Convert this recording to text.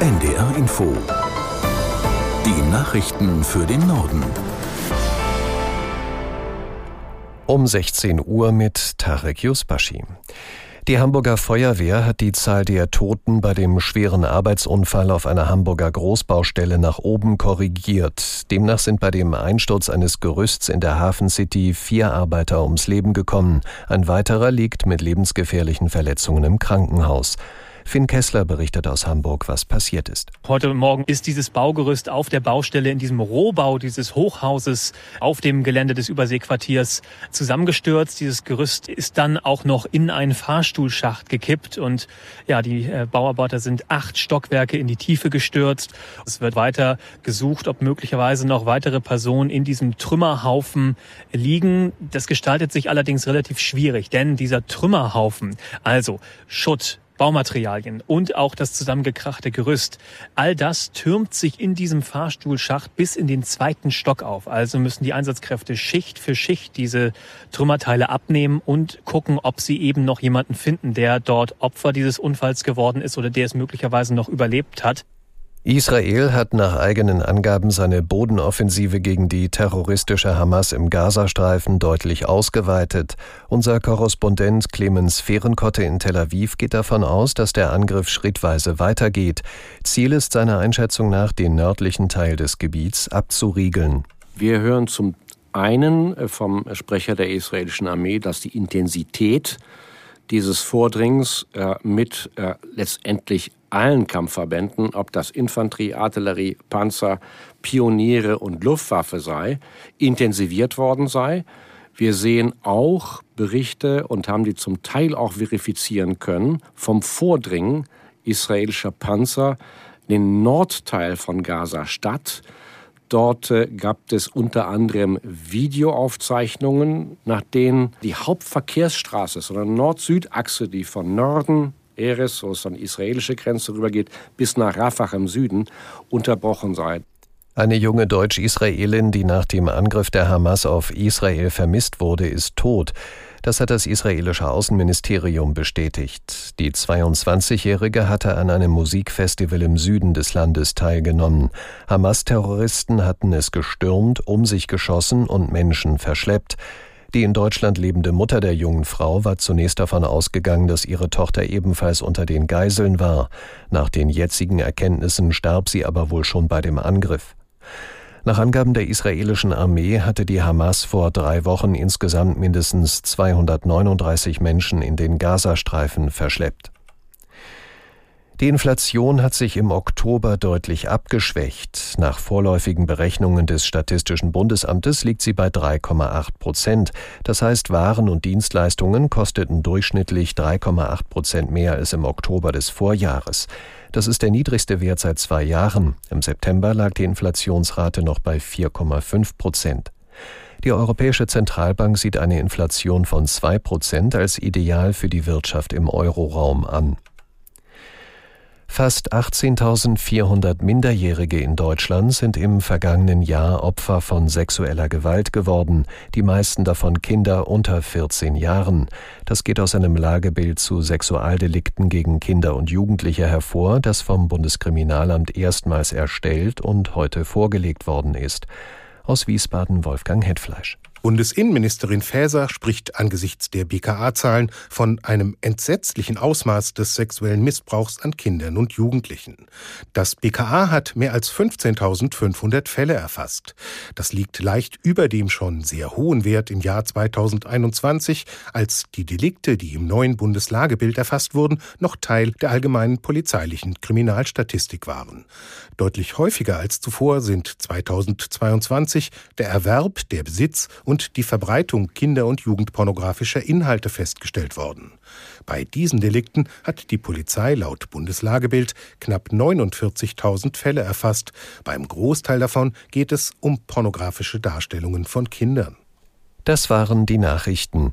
NDR Info. Die Nachrichten für den Norden. Um 16 Uhr mit Tarek Yusbashi. Die Hamburger Feuerwehr hat die Zahl der Toten bei dem schweren Arbeitsunfall auf einer Hamburger Großbaustelle nach oben korrigiert. Demnach sind bei dem Einsturz eines Gerüsts in der Hafen City vier Arbeiter ums Leben gekommen. Ein weiterer liegt mit lebensgefährlichen Verletzungen im Krankenhaus. Finn Kessler berichtet aus Hamburg, was passiert ist. Heute Morgen ist dieses Baugerüst auf der Baustelle in diesem Rohbau dieses Hochhauses auf dem Gelände des Überseequartiers zusammengestürzt. Dieses Gerüst ist dann auch noch in einen Fahrstuhlschacht gekippt und ja, die äh, Bauarbeiter sind acht Stockwerke in die Tiefe gestürzt. Es wird weiter gesucht, ob möglicherweise noch weitere Personen in diesem Trümmerhaufen liegen. Das gestaltet sich allerdings relativ schwierig, denn dieser Trümmerhaufen, also Schutt, Baumaterialien und auch das zusammengekrachte Gerüst. All das türmt sich in diesem Fahrstuhlschacht bis in den zweiten Stock auf. Also müssen die Einsatzkräfte Schicht für Schicht diese Trümmerteile abnehmen und gucken, ob sie eben noch jemanden finden, der dort Opfer dieses Unfalls geworden ist oder der es möglicherweise noch überlebt hat. Israel hat nach eigenen Angaben seine Bodenoffensive gegen die terroristische Hamas im Gazastreifen deutlich ausgeweitet. Unser Korrespondent Clemens Fehrenkotte in Tel Aviv geht davon aus, dass der Angriff schrittweise weitergeht. Ziel ist seiner Einschätzung nach, den nördlichen Teil des Gebiets abzuriegeln. Wir hören zum einen äh, vom Sprecher der israelischen Armee, dass die Intensität dieses Vordringens äh, mit äh, letztendlich allen Kampfverbänden, ob das Infanterie, Artillerie, Panzer, Pioniere und Luftwaffe sei, intensiviert worden sei. Wir sehen auch Berichte und haben die zum Teil auch verifizieren können vom Vordringen israelischer Panzer in den Nordteil von Gaza-Stadt. Dort äh, gab es unter anderem Videoaufzeichnungen, nach denen die Hauptverkehrsstraße, so eine Nord-Süd-Achse, die von Norden Eres, wo es an die israelische Grenze rübergeht, bis nach Rafah im Süden, unterbrochen sei. Eine junge Deutsch-Israelin, die nach dem Angriff der Hamas auf Israel vermisst wurde, ist tot. Das hat das israelische Außenministerium bestätigt. Die 22-Jährige hatte an einem Musikfestival im Süden des Landes teilgenommen. Hamas-Terroristen hatten es gestürmt, um sich geschossen und Menschen verschleppt. Die in Deutschland lebende Mutter der jungen Frau war zunächst davon ausgegangen, dass ihre Tochter ebenfalls unter den Geiseln war. Nach den jetzigen Erkenntnissen starb sie aber wohl schon bei dem Angriff. Nach Angaben der israelischen Armee hatte die Hamas vor drei Wochen insgesamt mindestens 239 Menschen in den Gazastreifen verschleppt. Die Inflation hat sich im Oktober deutlich abgeschwächt. Nach vorläufigen Berechnungen des Statistischen Bundesamtes liegt sie bei 3,8 Prozent. Das heißt, Waren und Dienstleistungen kosteten durchschnittlich 3,8 Prozent mehr als im Oktober des Vorjahres. Das ist der niedrigste Wert seit zwei Jahren. Im September lag die Inflationsrate noch bei 4,5 Prozent. Die Europäische Zentralbank sieht eine Inflation von zwei Prozent als ideal für die Wirtschaft im Euroraum an. Fast 18.400 Minderjährige in Deutschland sind im vergangenen Jahr Opfer von sexueller Gewalt geworden, die meisten davon Kinder unter 14 Jahren. Das geht aus einem Lagebild zu Sexualdelikten gegen Kinder und Jugendliche hervor, das vom Bundeskriminalamt erstmals erstellt und heute vorgelegt worden ist. Aus Wiesbaden Wolfgang Hetfleisch. Bundesinnenministerin Faeser spricht angesichts der BKA-Zahlen von einem entsetzlichen Ausmaß des sexuellen Missbrauchs an Kindern und Jugendlichen. Das BKA hat mehr als 15.500 Fälle erfasst. Das liegt leicht über dem schon sehr hohen Wert im Jahr 2021, als die Delikte, die im neuen Bundeslagebild erfasst wurden, noch Teil der allgemeinen polizeilichen Kriminalstatistik waren. Deutlich häufiger als zuvor sind 2022 der Erwerb, der Besitz und die Verbreitung kinder- und jugendpornografischer Inhalte festgestellt worden. Bei diesen Delikten hat die Polizei laut Bundeslagebild knapp 49.000 Fälle erfasst. Beim Großteil davon geht es um pornografische Darstellungen von Kindern. Das waren die Nachrichten.